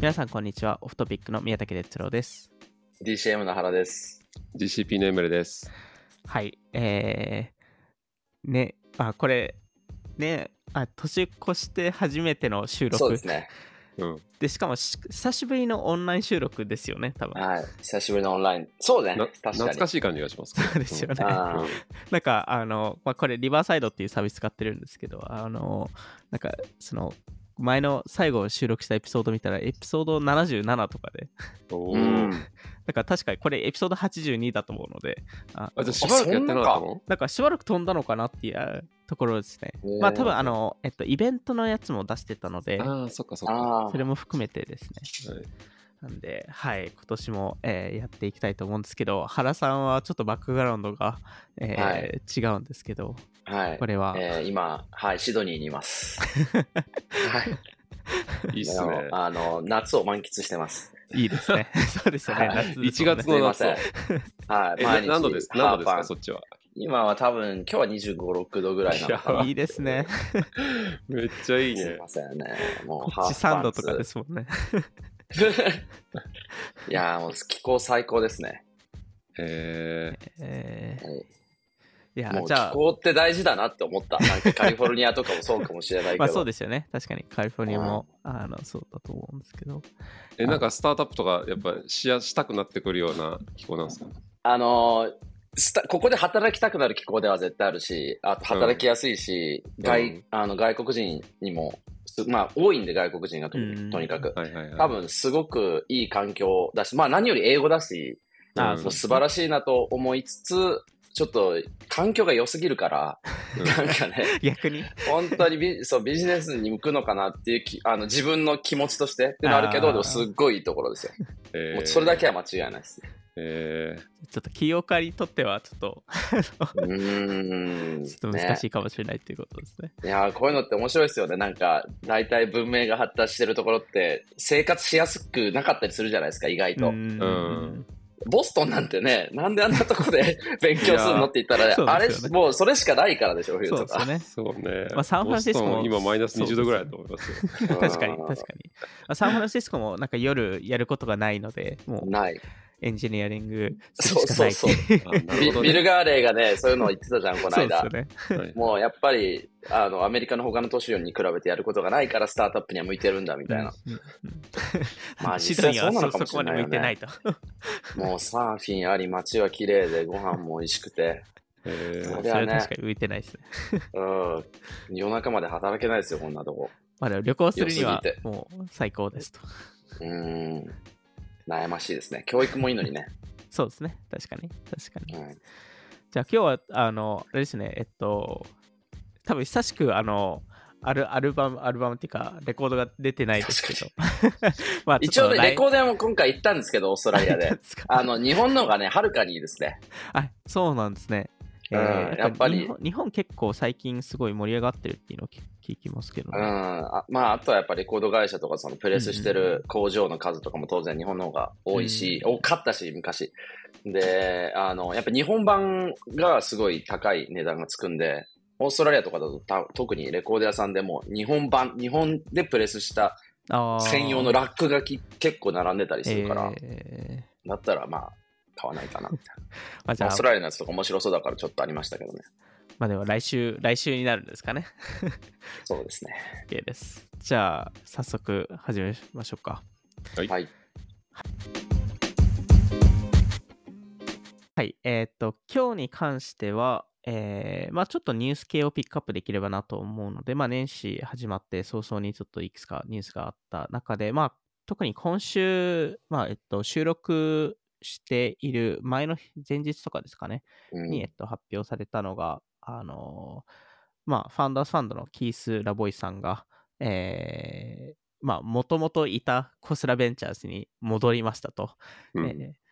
皆さんこんにちはオフトピックの宮武哲郎です DCM の原です。GCP のエムレです。はいえー、ねあこれねあ年越して初めての収録そうですね。うん。でしかもし久しぶりのオンライン収録ですよね多分はい。久しぶりのオンライン。そうね。な確かに。懐かしい感じがします。そうですよねあーなんかあの、まあ、これリバーサイドっていうサービス使ってるんですけどあのなんかその前の最後収録したエピソード見たらエピソード77とかで。だから確かにこれエピソード82だと思うので。ああ、じゃあしばらくやってなかったの？なんかしばらく飛んだのかなっていうところですね。まあ多分あのえっとイベントのやつも出してたのでああ、そっかそっか。それも含めてですね。はい。なんで、はい、今年も、えーやっていきたいと思うんですけど、原さんはちょっとバックグラウンドが、えーはい。違うんですけど、はいこ。れは、えー今、はい、シドニーにいます。はい。いいっすね。あの、夏を満喫してます。いいですね。そうですよね。はい夏です1もんね月の夏はい。毎日何度です何度ですハーパンかそっちは。今は多分、今日は25、6度ぐらいなのかな。いいですね。めっちゃいいねすい。ませんね。もう、こっち3度とかですもんね。いやーもう気候最高ですね。へえーはいいやも、うじゃあ、気候って大事だなって思った。なんかカリフォルニアとかもそうかもしれないけど。まあそうですよね。確かにカリフォルニアも、あの、そうだと思うんですけど。え。え、なんかスタートアップとか、やっぱしやしたくなってくるような気候なんですか？あのースタここで働きたくなる気候では絶対あるし、あと働きやすいし、ん外うんあの外国人にも、すまあ多いんで外国人がと,、うんとにかく。はいはいはい。多分すごくいい環境だし、まあ何より英語だし、あうんそう素晴らしいなと思いつつ、ちょっと環境が良すぎるから、うんなんかね、逆に、本当にビそうビジネスに向くのかなっていうきあの自分の気持ちとしてってのあるけど、でもすっごいいいところですよ。えもうそれだけは間違いないです。えちょっと起業家にとっては、ちょっと、うーん。ちょっと難しいかもしれないっていうことですね。いやーこういうのって面白いですよね。なんか、大体文明が発達してるところって、生活しやすくなかったりするじゃないですか、意外と。うんうんボストンなんてね、なんであんなとこで 勉強するのって言ったら、そうあれもうそれしかないからでしょ、冬とか。そうですよね。そうね。まあサンフランシスコも今マイナス20度ぐらいだと思いますよ。確かに、確かに。まあ、サンフランシスコもなんか夜やることがないので、もうない。エンジニアリングするしかないそうそうそう。ビル・ガーレイがね、そういうのを言ってたじゃん、このそうです。ね。はいもうやっぱり、あの、アメリカの他の都市に比べてやることがないから、スタートアップには向いてるんだ、みたいな。うんうんまあ 実際そうなのかもしれないよね向いてないと。もうサーフィンあり、街は綺麗で、ご飯も美味しくて。えーそれはね確かに向いてないですね。うん。夜中まで働けないですよ、こんなとこ。まあでも旅行するにはもう最高ですと。うーん。悩ましいですね。教育もいいのにね。そうですね。確かに。確かに。うん。じゃあ今日は、あの、あれですね、えっと、多分久しく、あの、アルアルバム、アルバムっていうか、レコードが出てないですけど。まあ一応ね、レコーードも今回行ったんですけど、オーストラリアで。あの、日本の方がね、はるかにいいですね。あ、そうなんですね。えうんーやっぱり日本結構最近すごい盛り上がってるっていうのを聞聞きますけどね。うん。あまあ、あとはやっぱりレコード会社とか、そのプレスしてる工場の数とかも当然日本の方が多いし、うん多かったし、昔。で、あの、やっぱ日本版がすごい高い値段がつくんで、オーストラリアとかだとた特にレコード屋さんでも日本版、日本でプレスした専用のラックがき結構並んでたりするから、えーだったらまあ、買わないかなみたいな。まあ、じゃあオースト、ラリアのやつとか面白そうだからちょっとありましたけどね。まあでも来週、来週になるんですかね。そうですね。OK です。じゃあ、早速始めましょうか。はいはい。はい。えーっと、今日に関しては、えーまあちょっとニュース系をピックアップできればなと思うので、まあ年始始まって早々にちょっといくつかニュースがあった中で、まあ特に今週、まあえっと、収録している前の日前日とかですかね、うんに、えっと、発表されたのが、あのーまあ、ファウンダーズファンドのキース・ラボイさんが、えーまあ、もともといたコスラベンチャーズに戻りましたと。うんえーまあ、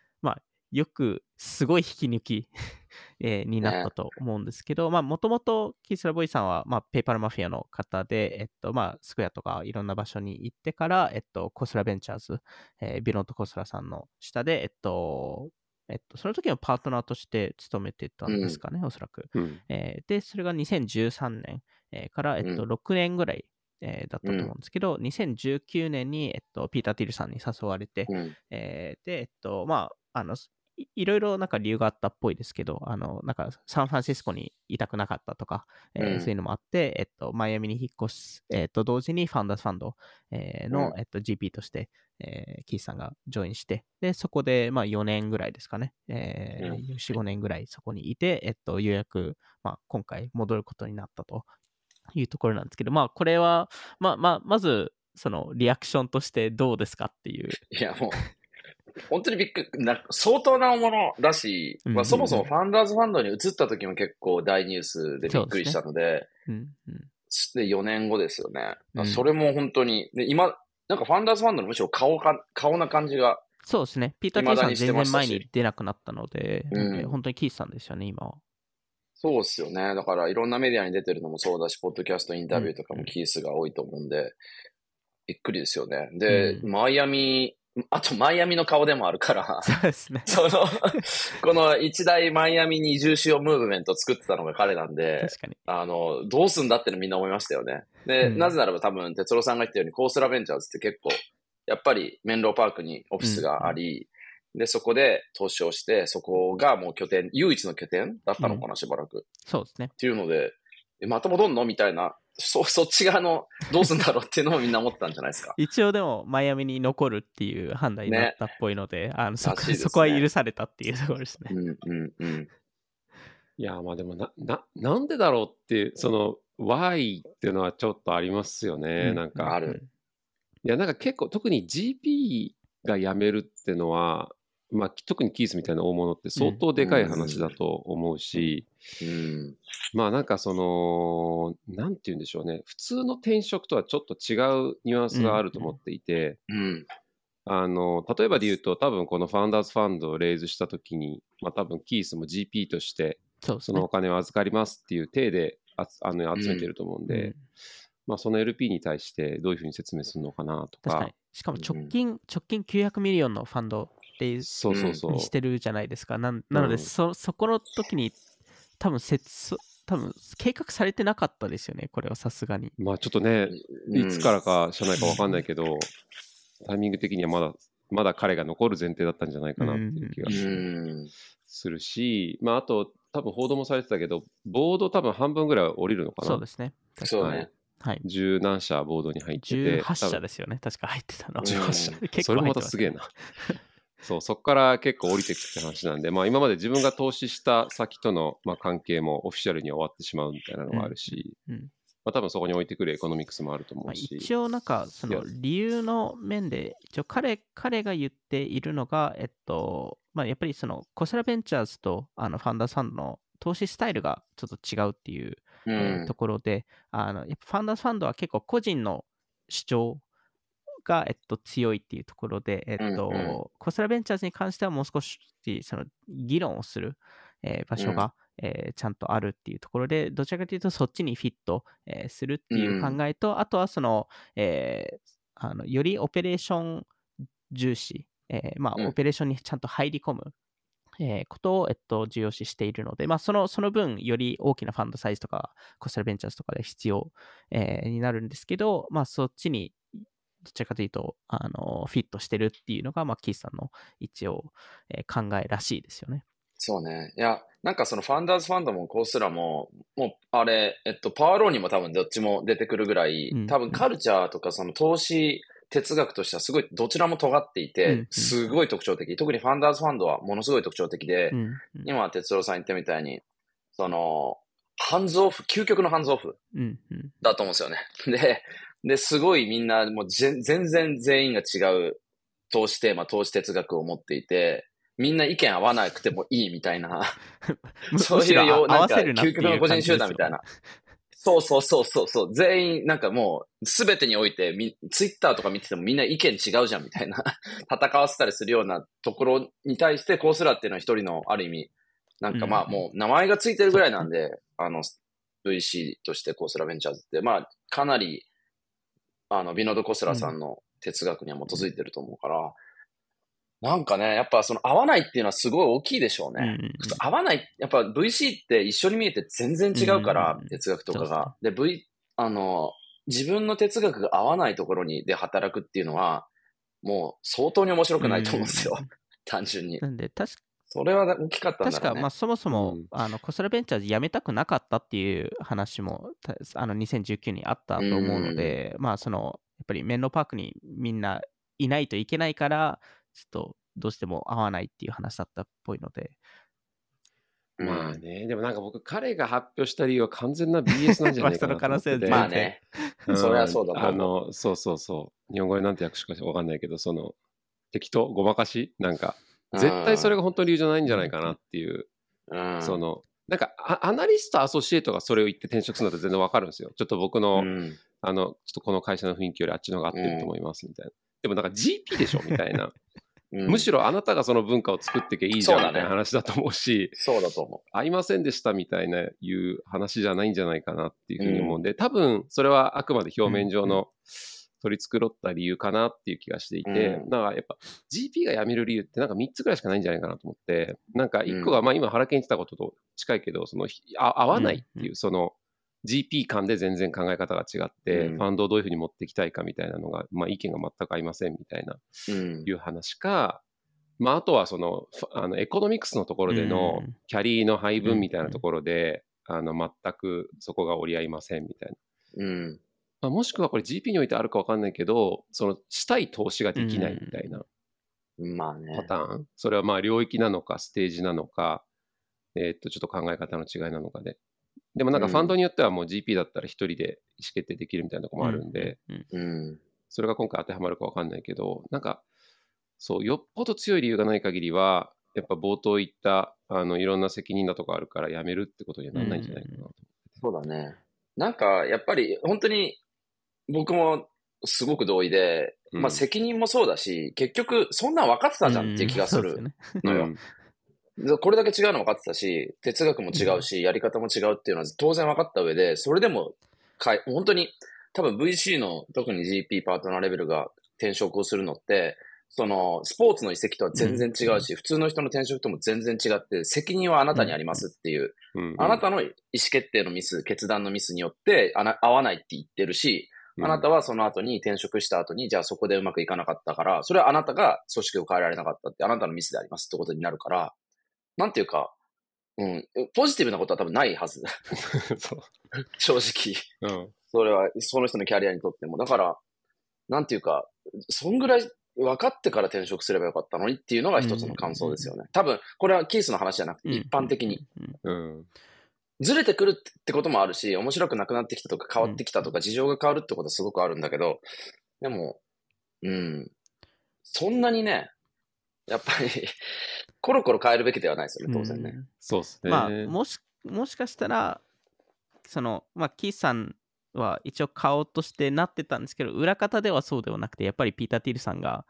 よく、すごい引き抜き、えーになったと思うんですけど、まあ、もともとキース・ラボイさんは、まあ、ペーパルマフィアの方で、えっと、まあ、スクエアとかいろんな場所に行ってから、えっと、コスラベンチャーズ、えービロント・コスラさんの下で、えっと、えっと、その時のパートナーとして勤めてたんですかね、おそらく。うん。えーで、それが2013年、えーから、えっと、うん6年ぐらいえーだったと思うんですけど、2019年に、えっと、ピーター・ティルさんに誘われて、うん。えーで、えっと、まあ、あの、いいろいろなんか理由があったっぽいですけど、あの、なんかサンフランシスコにいたくなかったとか、えーうん。そういうのもあって、えっと、マイアミに引っ越す、えっと、同時にファウンダーズファンド、えーの、うん。えっと、GP として、えーキースさんがジョインして、で、そこで、まあ、4年ぐらいですかね、えーうん。4、5年ぐらいそこにいて、えっと、ようやく、まあ、今回戻ることになったというところなんですけど、まあ、これは、まあ、まあ、まず、その、リアクションとしてどうですかっていう。いや、もう、本当にびっくり、な相当なものだし、うんまあ、そもそもファンダーズファンドに移った時も結構大ニュースでびっくりしたので、うんうんで4年後ですよね。うんそれも本当に、で今、なんかファンダーズファンドのむしろ顔か顔な感じが、そうですね。ピーター・ティーさん全然前に出なくなったので、うんえー本当にキースさんですよね、今は。そうですよね。だからいろんなメディアに出てるのもそうだし、ポッドキャストインタビューとかもキースが多いと思うんで、びっくりですよね。で、うんマイアミ、あとマイアミの顔でもあるから、そうですね。その、この一大マイアミに移住しようムーブメントを作ってたのが彼なんで、確かに。あの、どうすんだってのみんな思いましたよね。で、うんなぜならば多分、哲郎さんが言ったように、コースラベンチャーズって結構、やっぱりメンローパークにオフィスがあり、で、そこで投資をして、そこがもう拠点、唯一の拠点だったのかな、しばらく。そうですね。っていうので、えまた戻んのみたいな、そ、そっち側の、どうすんだろうっていうのもみんな思ってたんじゃないですか。一応でも、マイアミに残るっていう判断になったっぽいので、あのそこねそこは許されたっていうところですね。うん、うん、うん。いや、まあでもな、な、なんでだろうっていう、その、why っていうのはちょっとありますよね。うんなんか、あるいや、なんか結構、特に GP が辞めるっていうのは、まあ、特にキースみたいな大物って相当でかい話だと思うし、うん。まあなんかその、なんて言うんでしょうね、普通の転職とはちょっと違うニュアンスがあると思っていて、うん。あの、例えばで言うと、多分このファウンダーズファンドをレイズしたときに、まあ多分キースも GP としてそのお。金を預かりますっていう体であつあの集めてると思うんで、うんまあその LP に対してどういうふうに説明するのかなとか確かに。、しかも直近、直近900 million のファンドでそうそうそう。にしてるじゃないですか。なんなので、うんそ、そこの時に、多分せつ多分計画されてなかったですよね、これはさすがに。まあちょっとね、うんいつからか社内かわかんないけど、タイミング的にはまだ、まだ彼が残る前提だったんじゃないかなっていう気がうん。するし、まああと、多分報道もされてたけど、ボード多分半分ぐらい降りるのかな。そうですね。そうね。はい。十何社ボードに入ってて。18社ですよね、確か入ってたの。18社うん 結それもまたすげえな。そう、そこから結構降りてくって話なんで、まあ今まで自分が投資した先との、まあ、関係もオフィシャルに終わってしまうみたいなのがあるし、うんうんまあ多分そこに置いてくるエコノミクスもあると思まあ、うし。一応なんかその理由の面で一応彼彼が言っているのがえっとまあやっぱりそのコスラベンチャーズとあのファンダーズファンドの投資スタイルがちょっと違うっていう、うえーんと。ころであのやっぱファンダーズファンドは結構個人の主張が、えっと、強いっていうところで、えっとうんうん。コスラベンチャーズに関してはもう少しその議論をする、えー場所が、えーちゃんとあるっていうところで、どちらかというとそっちにフィット、えーするっていう考えと、あとはその、えーあのよりオペレーション重視、えーまあ、うん。オペレーションにちゃんと入り込む、えーことを、えっと、重要視しているので、まあ、そのその分、より大きなファンドサイズとか、コストラベンチャーズとかで必要、えーになるんですけど、まあ、そっちに、どちらかというと、あのフィットしてるっていうのが、まあ、キースさんの一応、えー考えらしいですよね。そうね。いや、なんかそのファンダーズファンドもコースラも、もうあれ、えっと、パワーローにも多分どっちも出てくるぐらい、うん多分カルチャーとかその投資哲学としてはすごいどちらも尖っていてん、すごい特徴的。特にファンダーズファンドはものすごい特徴的で今、哲郎さん言ったみたいに、その、ハンズオフ、究極のハンズオフだと思うんですよね。で、で、すごいみんなもう全全然全員が違う投資テーマ、投資哲学を持っていて、みんな意見合わなくてもいいみたいな、むそういうよう、合なんか、究極の個人集団みたいな。そうそうそうそうそう。全員、なんかもう、すべてにおいて、み、ツイッターとか見ててもみんな意見違うじゃんみたいな、戦わせたりするようなところに対して、コースラっていうのは一人の、ある意味、なんかまあうんもう、名前がついてるぐらいなんで、あの、VC としてコースラベンチャーズって、まあ、かなり、あの、ビノード・コスラさんの哲学には基づいてると思うから、なんかね、やっぱその合わないっていうのはすごい大きいでしょうね。うんうんうん合わない、やっぱ VC って一緒に見えて全然違うから、うん哲学とかが。で、V、あの、自分の哲学が合わないところにで働くっていうのは、もう相当に面白くないと思うんですよ。単純に。なんで、確かそれは大きかったんだね。確か、まあ、そもそも、うんあのコストラベンチャーズ辞めたくなかったっていう話もたあの2019にあったと思うので、まあそのやっぱりメンローパークにみんないないといけないからちょっとどうしても合わないっていう話だったっぽいので、うんまあね、でもなんか僕、彼が発表した理由は完全な BS なんじゃないかなと思ってて。まあその可能まあね。うんそれはそうだあの、そうそうそう。日本語でなんて訳すかわかんないけど、その、適当、ごまかし？なんか、絶対それが本当の理由じゃないんじゃないかなっていう、うん、その、なんかア、アナリスト、アソシエイトがそれを言って転職するのって全然わかるんですよ。ちょっと僕の、うん。あの、ちょっとこの会社の雰囲気よりあっちの方が合ってると思いますみたいな。でもなんか GP でしょみたいな。うん。むしろあなたがその文化を作ってけいいじゃんみたいな話だと思うし、そうだと思合いませんでしたみたいないう話じゃないんじゃないかなっていうふうに思うんで、多分それはあくまで表面上の取り繕った理由かなっていう気がしていて、うん。なんかやっぱ GP が辞める理由ってなんか3つぐらいしかないんじゃないかなと思って、なんか1個がまあ今原健言ってたことと近いけど、そのひあ合わないっていう、その GP 間で全然考え方が違って、うん。ファンドをどういうふうに持っていきたいかみたいなのが、まあ意見が全く合いませんみたいないう話か、まあ、あとはそのあのエコノミクスのところでのうん。キャリーの配分みたいなところで、あの全くそこが折り合いませんみたいな。うん。まあ、もしくはこれ GP においてあるか分かんないけど、そのしたい投資ができないみたいなまあね。パターン、それはまあ領域なのか、ステージなのか、えーっとちょっと考え方の違いなのかで。でもなんかファンドによってはもう GP だったら一人で意思決定できるみたいなところもあるんで、うんうんうん。それが今回当てはまるか分かんないけど、なんか、そう、よっぽど強い理由がない限りは、やっぱ冒頭言った、あの、いろんな責任だとかあるから辞めるってことにはならないんじゃないかなと。そうだね。なんか、やっぱり、本当に、僕もすごく同意で、うん。まあ責任もそうだし、結局、そんなん分かってたじゃんっていう気がする。のよ。これだけ違うの分かってたし、哲学も違うし、やり方も違うっていうのは当然分かった上で、それでもかい、本当に、多分 VC の特に GP パートナーレベルが転職をするのって、その、スポーツの移籍とは全然違うし、普通の人の転職とも全然違って、責任はあなたにありますっていう、うん。あなたの意思決定のミス、決断のミスによってあな合わないって言ってるし、あなたはその後に転職した後に、じゃあそこでうまくいかなかったから、それはあなたが組織を変えられなかったって、あなたのミスでありますってことになるから、なんていうか、うん、ポジティブなことは多分ないはず。そ正直。う。うん。それは、その人のキャリアにとっても。だから、なんていうか、そんぐらい分かってから転職すればよかったのにっていうのが一つの感想ですよね。多分、これはキースの話じゃなくて、一般的に。。うんうん。ずれてくるってこともあるし、面白くなくなってきたとか変わってきたとか、事情が変わるってことはすごくあるんだけど、でも、うん、そんなにね、やっぱり、コロコロ変えるべきではないですよね、当然ね。うんそうっすね。まあ、もし、もしかしたら、その、まあ、キースさんは一応顔としてなってたんですけど、裏方ではそうではなくて、やっぱりピーター・ティルさんが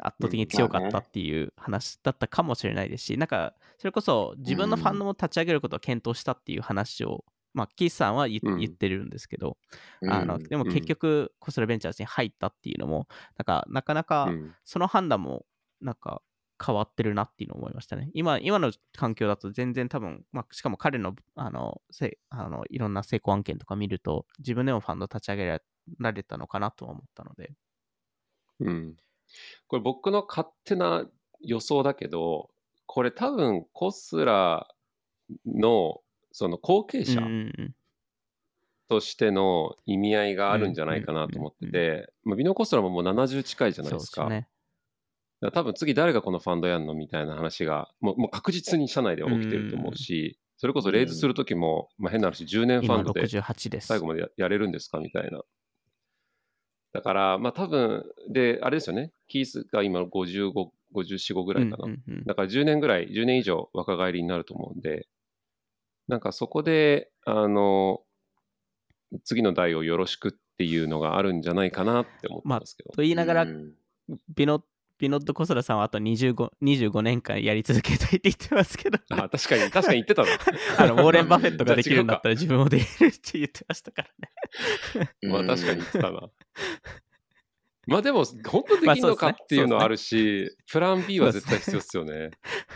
圧倒的に強かったっていう話だったかもしれないですし、なんか、それこそ自分のファンドも立ち上げることを検討したっていう話を、まあ、キースさんは言,、ってるんですけど、うんあのでも結局、コストラベンチャーズに入ったっていうのも、なんか、なかなか、うんその判断もなんか変わってるなっていうのを思いましたね。今今の環境だと全然多分、まあ、しかも彼のあのせあのいろんな成功案件とか見ると自分でもファンド立ち上げられたのかなとは思ったので。うん。これ僕の勝手な予想だけど、これ多分コスラのその後継者としての意味合いがあるんじゃないかなと思ってて、まあビノコスラももう70近いじゃうん、ないですか。多分次誰がこのファンドやんのみたいな話がもうもう確実に社内では起きてると思うし、それこそレイズするときも、まあ、変な話10年ファ今ンドで68です。最後までややれるんですかみたいな。だからまあ多分であれですよねキースが今55、54、5ぐらいかな。うんうんうんだから10年ぐらい、10年以上若返りになると思うんで、なんかそこで、あの、次の代をよろしくっていうのがあるんじゃないかなって思ってますけど。と言いながら、うんビノビノッド・コスラさんはあと 25, 25年間やり続けたいって言ってますけど、あ確かに、確かに言ってたな。あのウォーレン・バフェットができるんだったら。ら自分もできるって言ってましたからね。まあ確かに言ってたな。まあでも、本当できるのかっていうのはあるし、プラン B は絶対必要ですよね。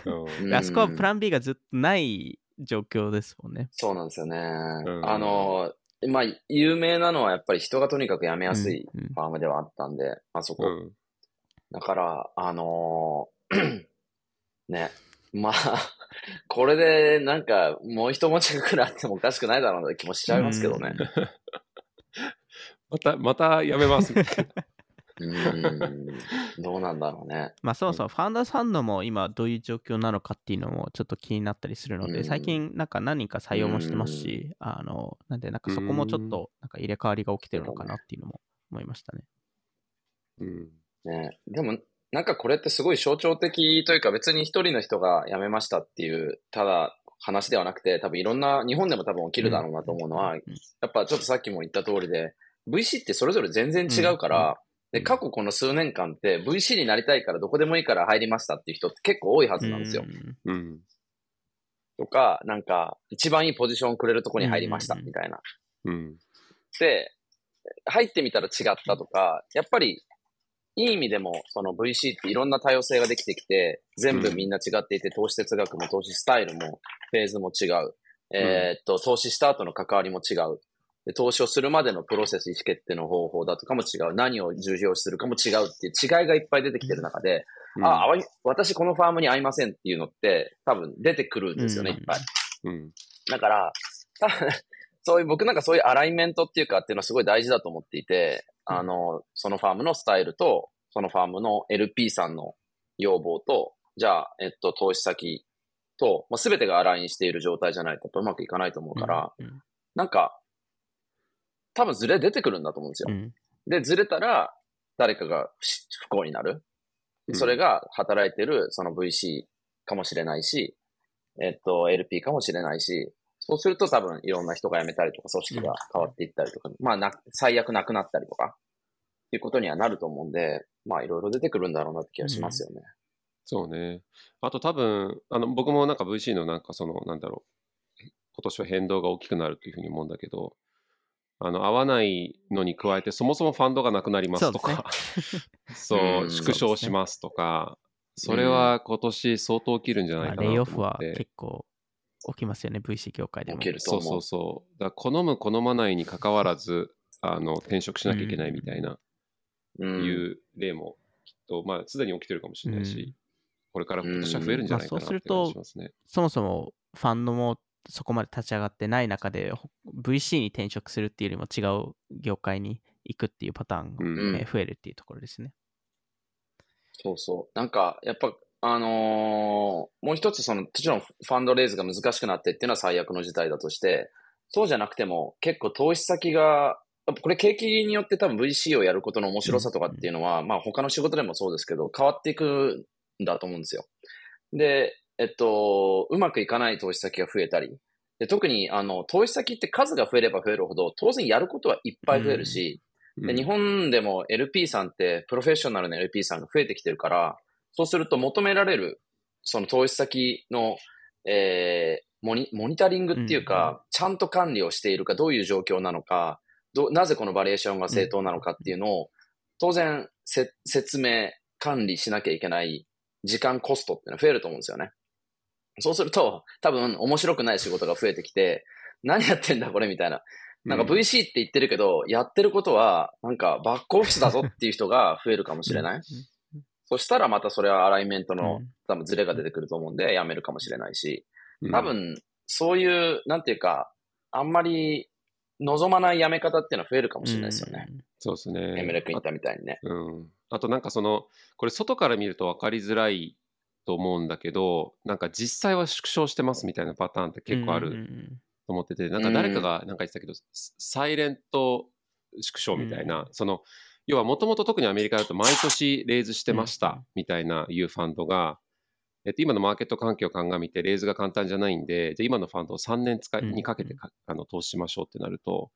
うんうんあそこはプラン B がずっとない状況ですもんね。そうなんですよね。んあの、まあ、有名なのはやっぱり人がとにかく辞めやすいうんうんファームではあったんで、あそこ。うん。だから、あのー ね、まあ、これでなんかもう一持ちが来るあってもおかしくないだろうな気もしちゃいますけどね。また、またやめます。うーん、どうなんだろうね。まあそもそもファウンダーズファンドも今どういう状況なのかっていうのもちょっと気になったりするので、うん最近なんか何人か採用もしてますし、あの、なんでなんかそこもちょっとなんか入れ替わりが起きてるのかなっていうのも思いましたね。うん。ねでも、なんかこれってすごい象徴的というか別に一人の人が辞めましたっていう、ただ話ではなくて、多分いろんな、日本でも多分起きるだろうなと思うのは、うんやっぱちょっとさっきも言った通りで、VC ってそれぞれ全然違うから、で、過去この数年間って VC になりたいからどこでもいいから入りましたっていう人って結構多いはずなんですよ。うんうん。とか、なんか、一番いいポジションくれるとこに入りましたうんみたいな。うん。で、入ってみたら違ったとか、やっぱり、いい意味でも、その VC っていろんな多様性ができてきて、全部みんな違っていて、投資哲学も投資スタイルも、フェーズも違う。えーっと、投資した後の関わりも違う。で投資をするまでのプロセス、意思決定の方法だとかも違う。何を重要視するかも違うっていう違いがいっぱい出てきてる中で、あ、合い私このファームに合いませんっていうのって多分出てくるんですよね、うんいっぱい。うん。だから、多分そういう、僕なんかそういうアライメントっていうかっていうのはすごい大事だと思っていて、うんあの、そのファームのスタイルと、そのファームの LP さんの要望と、じゃあ、えっと、投資先と、まあ、全てがアラインしている状態じゃないとやっぱうまくいかないと思うから、うんなんか、多分ズレ出てくるんだと思うんですよ。うんで、ずれたら、誰かが不不幸になる。うんそれが働いてるその VC かもしれないし、えっと、LP かもしれないし、そうすると多分いろんな人が辞めたりとか、組織が変わっていったりとか、まあな、最悪なくなったりとか、っていうことにはなると思うんで、まあいろいろ出てくるんだろうなって気がしますよね。そうね。あと多分、あの、僕もなんか VC のなんかその、なんだろう、今年は変動が大きくなるというふうに思うんだけど、あの、合わないのに加えて、そもそもファンドがなくなりますとか、そう、うん縮小しますとか、それは今年相当起きるんじゃないまあかなとレイオフは思って。結構起きますよね、VC 業界でも。起きると思う。そうそうそう。だ好む好まないに関わらず、あの、転職しなきゃいけないみたいな、うんいう例もきっと、まあ、すでに起きてるかもしれないし、うんこれから今年は増えるんじゃないかなうんまあそうするって感とじしますね。そもそもファンドもそこまで立ち上がってない中で、ほ VC に転職するっていうよりも違う業界に行くっていうパターンが、うんうんえー増えるっていうところですね。そうそう。なんか、やっぱ、あのーもう一つその、もちろんファンドレイズが難しくなってっていうのは最悪の事態だとして、そうじゃなくても結構投資先が、これ景気によって多分 VC をやることの面白さとかっていうのは、まあ他の仕事でもそうですけど、変わっていくんだと思うんですよ。で、えっと、うまくいかない投資先が増えたり、で特にあの投資先って数が増えれば増えるほど、当然やることはいっぱい増えるし、で日本でも LP さんって、プロフェッショナルな LP さんが増えてきてるから、そうすると求められる、その投資先の、えーモニ、モニタリングっていうか、うんちゃんと管理をしているか、どういう状況なのか、どなぜこのバリエーションが正当なのかっていうのを、当然せ、説明、管理しなきゃいけない時間コストっていうのは増えると思うんですよね。そうすると、多分面白くない仕事が増えてきて、何やってんだこれみたいな。なんか VC って言ってるけど、やってることは、なんかバックオフィスだぞっていう人が増えるかもしれない。そしたらまたそれはアライメントのうん。多分ズレが出てくると思うんで、やめるかもしれないし、うん。多分、そういう、なんていうか、あんまり望まないやめ方っていうのは増えるかもしれないですよね。そうですね。エムレク言ったみたいにね。うん、あとなんかそのこれ外から見ると分かりづらいと思うんだけどなんか実際は縮小してますみたいなパターンって結構あうんうんると思ってて、なんか誰かがなんか言ってたけど、ササイレント縮小みたいな、うん。その要はもともと特にアメリカだと毎年レイズしてましうんたみたいないうファンドが、えっと、今のマーケット環境を鑑みてレイズが簡単じゃないんでじゃあ今のファンドを3年使いうんにかけてかあの投資しましょうってなると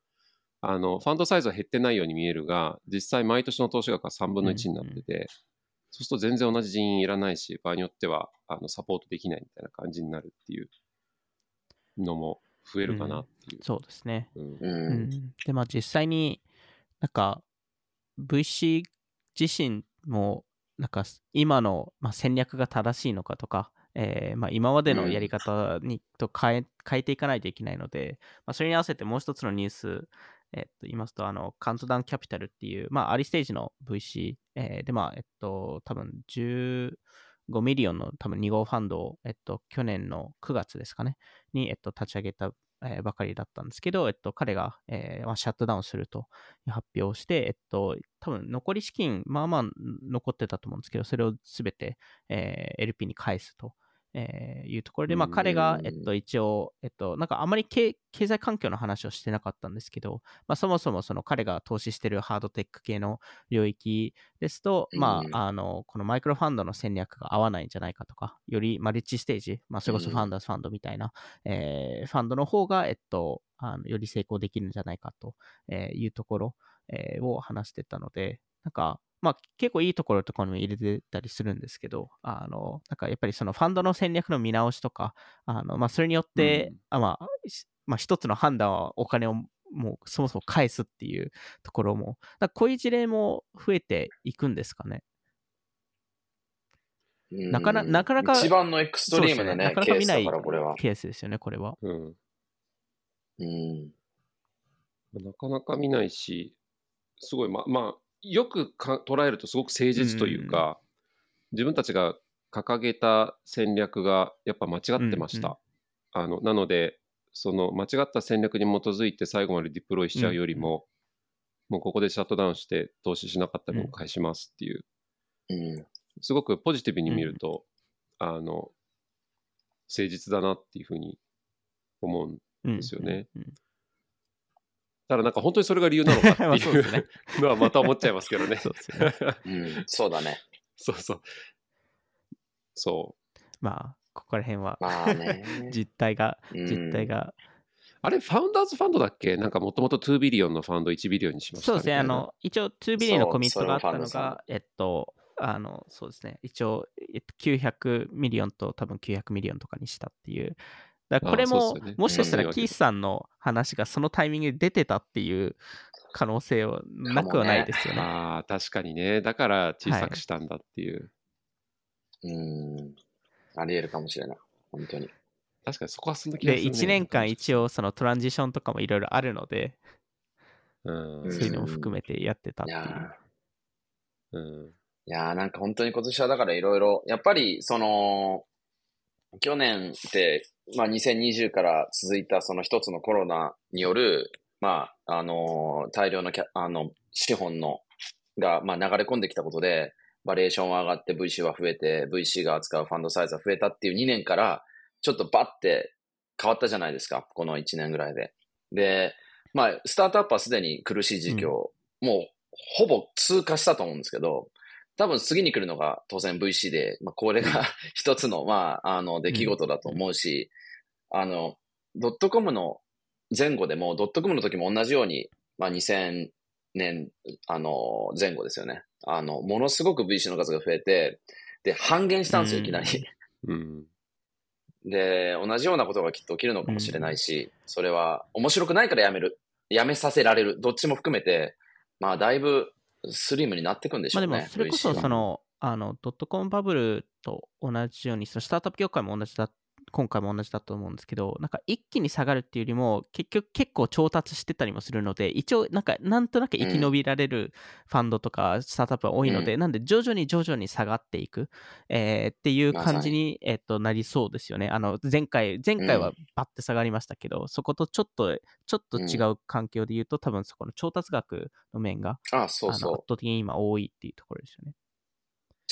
あのファンドサイズは減ってないように見えるが実際毎年の投資額は3分の1になってて、そうすると全然同じ人員いらないし場合によってはあのサポートできないみたいな感じになるっていうのも増えるかなっていう。そうですね。うんう。うんん、で、まあ実際になんか VC 自身もなんか今の、まあ、戦略が正しいのかとか、えーまあ、今までのやり方にと変え変えていかないといけないので、まあ、それに合わせてもう一つのニュース、えっと、言いますと、あの、カウントダウンキャピタルっていう、まあ、アーリーステージの VC、えーで、まあ、えっと、多分15 million の多分2号ファンドを、えっと、去年の9月ですかね、に、えっと、立ち上げたえー、ばかりだったんですけど、えっと、彼が、えーまあ、シャットダウンすると発表して、えっと、多分残り資金、まあまあ残ってたと思うんですけど、それをすべて、えー、LP に返すと。えー、いうところで、まあ、彼が、えっと、一応、えっと、なんかあまり経済環境の話をしてなかったんですけど、まあ、そもそもその彼が投資しているハードテック系の領域ですと、まあ、あの、このマイクロファンドの戦略が合わないんじゃないかとか、よりマルチステージ、まあ、それこそファンダースファンドみたいな、えー、ファンドの方が、えっと、あのより成功できるんじゃないかというところ、えー、を話してたので、なんか、まあ、結構いいところとかにも入れてたりするんですけど、あの、なんかやっぱりそのファンドの戦略の見直しとか、あの、まあ、それによって、うん、あまあ、まあ、一つの判断はお金をもうそもそも返すっていうところも、こういう事例も増えていくんですかね？なかななかなか、一番のエクストリームなね、なかなか見ないケースですよね、これは。うん。うん、なかなか見ないし、すごい、ま、まあ、よくか捉えるとすごく誠実というか、自分たちが掲げた戦略がやっぱ間違ってました。あのなので、その間違った戦略に基づいて最後までディプロイしちゃうよりも、もうここでシャットダウンして投資しなかった分返しますっていう、すごくポジティブに見ると、あの誠実だなっていうふうに思うんですよね。だからなんか本当にそれが理由なのかっていう のはまた思っちゃいますけどね。そうね。うん、そうだね。そうそう。そう。まあ、ここら辺は、まあね、実態が、実態が。あれ、ファウンダーズファンドだっけ？なんかもともと2 billion のファンド1 billion にしました、ね、そうですね。あの、一応2 billion のコミットがあったのが、えっと、あの、そうですね。一応、えっと、900 million と多分900 million とかにしたっていうだこれも、ね、もしかしたらキースさんの話がそのタイミングで出てたっていう可能性はなくはないですよね。ねああ、確かにね。だから小さくしたんだっていう。はい、うん。あり得るかもしれない。本当に。確かにそこはそんな気がする、ね、で、1年間一応そのトランジションとかもいろいろあるので、うん、そういうのも含めてやってたっていう。うん、いやなんか本当に今年はだからいろいろ、やっぱりその、去年って、まあ、2020から続いたその一つのコロナによる、まあ、あのー、大量のキャあの資本のが、まあ、流れ込んできたことで、バリエーションは上がって VC は増えて、VC が扱うファンドサイズは増えたっていう2年から、ちょっとバッて変わったじゃないですか、この1年ぐらいで。で、まあ、スタートアップはすでに苦しい時期を、もうほぼ通過したと思うんですけど、多分次に来るのが当然 VC で、まあ、これが 一つの、まあ、あの、出来事だと思うし、うん、あの、ドットコムの前後でも、ドットコムの時も同じように、まあ、2000年、あの、前後ですよね。あの、ものすごく VC の数が増えて、で、半減したんですよ、いきなり。うん、で、同じようなことがきっと起きるのかもしれないし、それは面白くないからやめる。やめさせられる。どっちも含めて、まあ、だいぶスリムになっていくんでしょうね。まあ、でも、それこそ、その、あの、ドットコムバブルと同じように、そのスタートアップ業界も同じだ今回も同じだと思うんですけど、なんか一気に下がるっていうよりも、結局結構調達してたりもするので、一応なんかなんとなく生き延びられるファンドとかスタートアップは多いので、うん、なんで徐々に徐々に下がっていく、えー、っていう感じに、えー、となりそうですよね。あの前回、前回はバッて下がりましたけど、うん、そことちょっと、ちょっと違う環境で言うと、多分そこの調達額の面が、あそうそう。圧倒的に今多いっていうところですよね。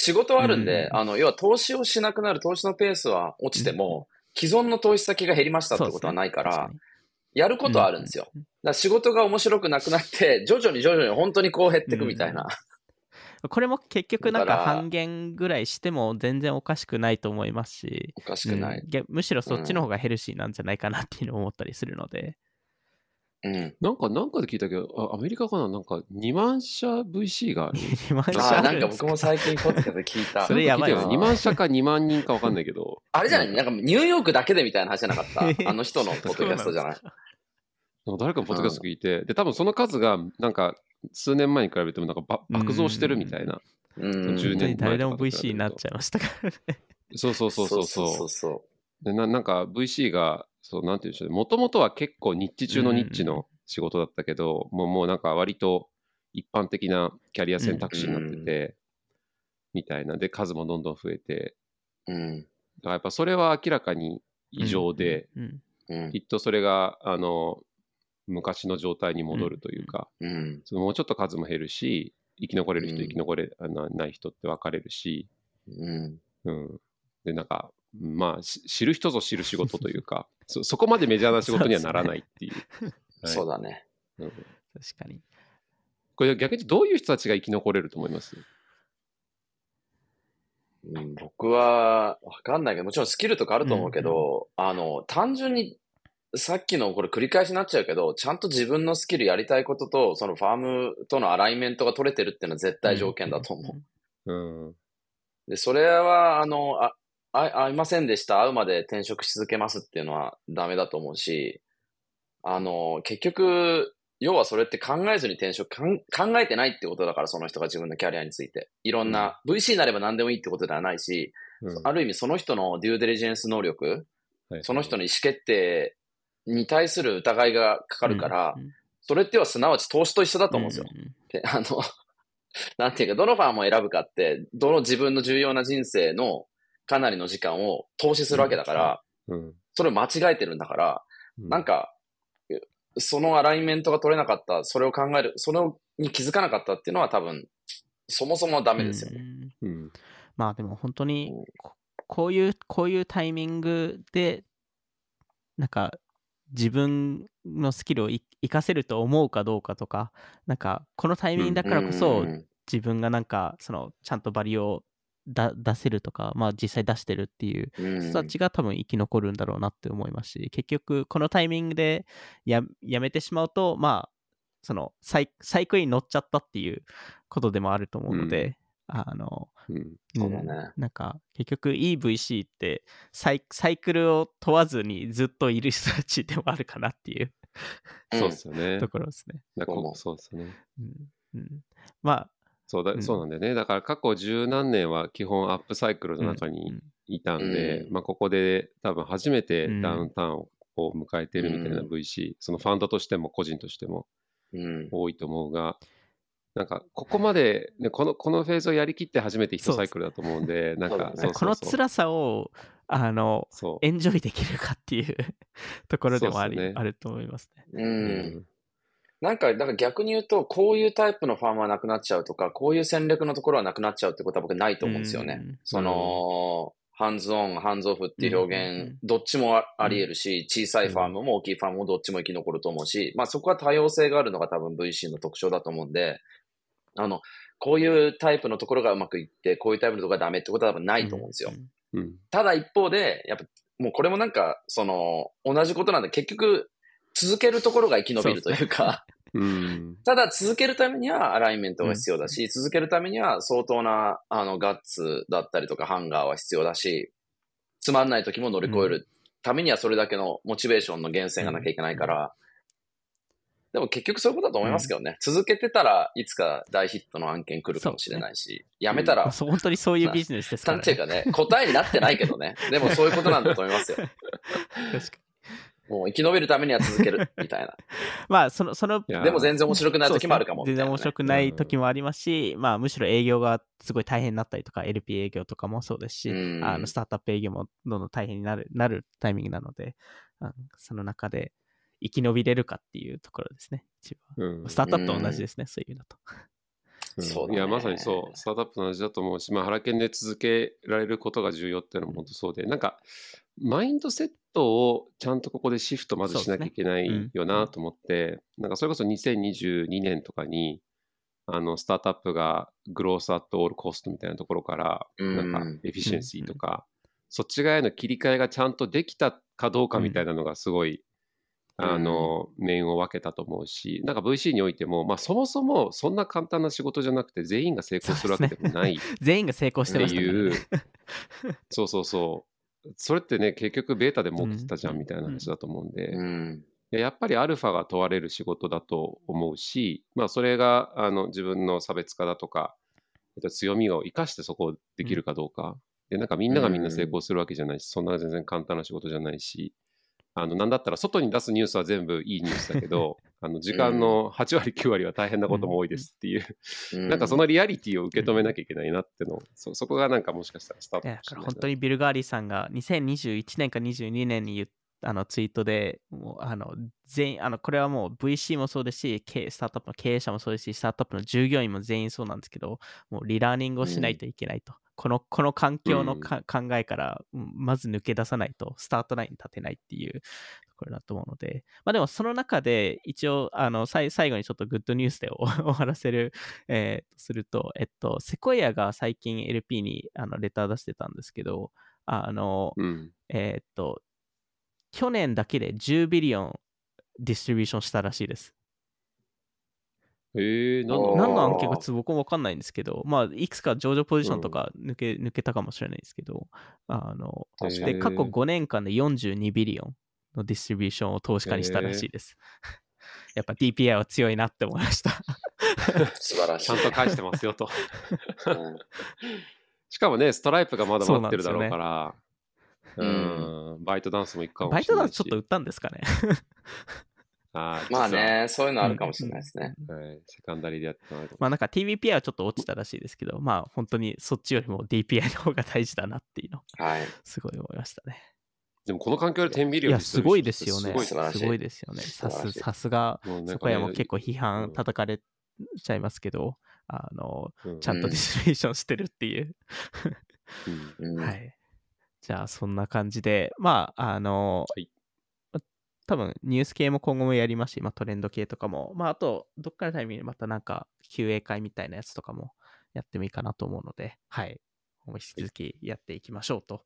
仕事はあるんで、うん、あの、要は投資をしなくなる、投資のペースは落ちても、既存の投資先が減りましたってことはないから、やることはあるんですよ。だから仕事が面白くなくなって、徐々に徐々に本当にこう減っていくみたいな。これも結局なんか半減ぐらいしても全然おかしくないと思いますし、おかしくない、うん、むしろそっちの方がヘルシーなんじゃないかなっていうのを思ったりするので。うん、なんか、なんかで聞いたけど、あアメリカかな？なんか2万社 VC がある。2万社あなんか僕も最近ポッドキャスト聞いた。それやばいわ。2万社か2万人か分かんないけど。あれじゃない？なんかニューヨークだけでみたいな話じゃなかった？あの人のポッドキャストじゃない？なんか誰かのポッドキャスト聞いて、うん、で、多分その数が、なんか、数年前に比べてもなんか爆増してるみたいな。うん。10年前誰でも VC になっちゃいましたからね。そうそうそうそうそうそう。そでななんか VC が、そうなんていうんでしょうね、もともとは結構ニッチ中のニッチの仕事だったけど、もうもうなんか割と一般的なキャリア選択肢になってて、みたいな。で、数もどんどん増えて、う。うん。だからやっぱそれは明らかに異常で、うんうんき。っとそれが、あの、昔の状態に戻るというか、うん。そのもうちょっと数も減るし、生き残れる人、うん生き残れあなない人って分かれるし、うん。うん。で、なんか、まあ、し知る人ぞ知る仕事というか、そそこまでメジャーな仕事にはならないっていう。はいそうだね。うん確かに。これ逆にどういう人たちが生き残れると思います？うん、僕は、わかんないけど、もちろんスキルとかあると思うけど、あの、単純に、さっきのこれ繰り返しになっちゃうけど、ちゃんと自分のスキルやりたいことと、そのファームとのアライメントが取れてるっていうのは絶対条件だと思う。うん。で、それは、あの、あ、あ会いませんでした、会うまで転職し続けますっていうのはダメだと思うし、あの、結局、要はそれって考えずに転職考えてないってことだから、その人が自分のキャリアについて。いろんな、VC になれば何でもいいってことではないし、うん。ある意味その人のデューデリジェンス能力、はい。その人の意思決定に対する疑いがかかるから、うんそれってはすなわち投資と一緒だと思うんですよ。で あの、なんていうか、どのファームを選ぶかって、どの自分の重要な人生のかなりの時間を投資するわけだから、うん。それを間違えてるんだから、なんか、そのアライメントが取れなかった、それを考える、それに気づかなかったっていうのは多分、そもそもダメですよね。うんうん。まあでも本当にうんここういうこういうタイミングでなんか自分のスキルをい活かせると思うかどうかとかなんかこのタイミングだからこそうん自分がなんかそのちゃんとバリをだ出せるとかまあ実際出してるっていううん人たちが多分生き残るんだろうなって思いますし結局このタイミングでややめてしまうとまあそのサイサイクルに乗っちゃったっていうことでもあると思うので、あのうん。そうんなんか結局 EVC ってサイサイクルを問わずにずっといる人たちでもあるかなっていう そうですよね。ところですね。そうすよね。うんうん、まあ、そうだ、うん。そうなんだよね。だから過去十何年は基本アップサイクルの中にうん。いたんで、うん。まあここで多分初めてうん。ダウンタウンを迎えてるみたいなうん。VC、そのファンドとしても個人としてもうん。多いと思うが、なんかここまで、ね、このこのフェーズをやりきって初めて一サイクルだと思うんで、なんかそうだね。そうそうそう。この辛さをあのエンジョイできるかっていう ところでもあり、ね。あると思いますね。うん。なんか、だから逆に言うと、こういうタイプのファームはなくなっちゃうとか、こういう戦略のところはなくなっちゃうってことは僕ないと思うんですよね。うんその、ハンズオン、ハンズオフっていう表うん現、どっちもああり得るし、小さいファームも大きいファームもどっちも生き残ると思うし、まあそこは多様性があるのが多分 VC の特徴だと思うんで、あの、こういうタイプのところがうまくいって、こういうタイプのところがダメってことは多分ないと思うんですよ。うんうん。ただ一方で、やっぱ、もうこれもなんか、その、同じことなんで、結局、続けるところが生き延びるというか、うん。ただ続けるためにはアライメントが必要だし、続けるためには相当な、あの、ガッツだったりとか、ハンガーは必要だし、つまんない時も乗り越えるためにはそれだけのモチベーションの源泉がなきゃいけないから、でも結局そういうことだと思いますけどね。続けてたらいつか大ヒットの案件来るかもしれないし、やめたらう本当にそういうビジネスですからね。なんていうかね、答えになってないけどね。でもそういうことなんだと思いますよ。確かにもう生き延びるためには続ける、みたいな。まあ、その、その、でも全然面白くない時もあるかもね。全然面白くない時もありますし、まあ、むしろ営業がすごい大変になったりとか、LP 営業とかもそうですし、うん。あのスタートアップ営業もどんどん大変になるなるタイミングなので、うんその中で生き延びれるかっていうところですね、一うん。番。スタートアップと同じですね、そういう意味だと。うん。そういや、まさにそう、スタートアップと同じだと思うし、まあ、原研で続けられることが重要っていうのも本当そうで、なんか、マインドセットをちゃんとここでシフトまずしなきゃいけないよなと思って、なんかそれこそ2022年とかに、あの、スタートアップがグロースアットオールコストみたいなところから、うんなん。かエフィシェンシーとか、そっち側への切り替えがちゃんとできたかどうかみたいなのがすごい、うん。あの、面を分けたと思うし、なんか VC においても、まあそもそもそんな簡単な仕事じゃなくて全員が成功するわけでもないっ 全員が成功しててましたからいうね。、そうそうそう。それってね、結局ベータで持ってたじゃうんんみたいな話だと思うんで、うん。でやっぱりアルファが問われる仕事だと思うし、まあそれがあの自分の差別化だとか、えっと、強みを生かしてそこをできるかどうか。で、なんかみんながみんな成功するわけじゃないし、そんな全然簡単な仕事じゃないし、あの、なんだったら外に出すニュースは全部いいニュースだけど、あの、時間の8割、9割は大変なことも多いですっていう、うんなんかそのリアリティを受け止めなきゃいけないなっての、そそこがなんかもしかしたらスタートい。やだから本当にビル・ガーリーさんが2021年か22年に言っあのツイートで、もうあの全員あのこれはもう VC もそうですし、経スタートアップの経営者もそうですし、スタートアップの従業員も全員そうなんですけど、もう relearning をしないといけないと。このこの環境のか、考えから、うんまず抜け出さないと、スタートラインに立てないっていうところだと思うので、まあでもその中で、一応、あのさい最後にちょっと good news でお 終わらせる、えーとすると、えっと、セコイアが最近 LP にあのレター出してたんですけど、あの、うん。えーっと、去年だけで10 billion distribution したらしいです。えー、何の案件か僕もわかんないんですけど、まあ、いくつか上場ポジションとか抜け,、抜けたかもしれないですけど、あの、で、に過去5年間で42 billion の distribution を投資家にしたらしいです。やっぱ DPI は強いなって思いました。素晴らしい。ちゃんと返してますよと。うんしかもね、ストライプがまだ待ってるだろうから、ううん、バイトダンスも行くかもバイしれないし。トダンスちょっと売ったんですかね。あーまあね、そういうのあるかもしれないですね。はい、セカンダリーでやってたのかもまあなんか TVPI はちょっと落ちたらしいですけど、まあ本当にそっちよりも DPI の方が大事だなっていうのをはい。すごい思いましたね。でもこの環境で10ビリオンいや、すごいですよね。すごい素晴らしいすごいですよね。さすさすが、そこやも結構批う判ん叩かれちゃいますけど、あの、うんちゃんとディストリビューションしてるっていう。はい。じゃあ、そんな感じで、まあ、あの、はいま多分ニュース系も今後もやりますし、まあ、トレンド系とかも、まあ、あと、どっかのタイミングでまたなんか QA 会みたいなやつとかもやってもいいかなと思うので、はい。引き続きやっていきましょうと。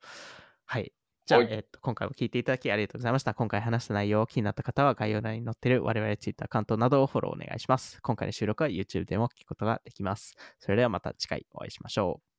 はい。じゃあ、はいえっと、今回も聞いていただきありがとうございました。今回話した内容、気になった方は概要欄に載っている我々ツイッターアカウントなどをフォローお願いします。今回の収録は YouTube でも聞くことができます。それではまた次回お会いしましょう。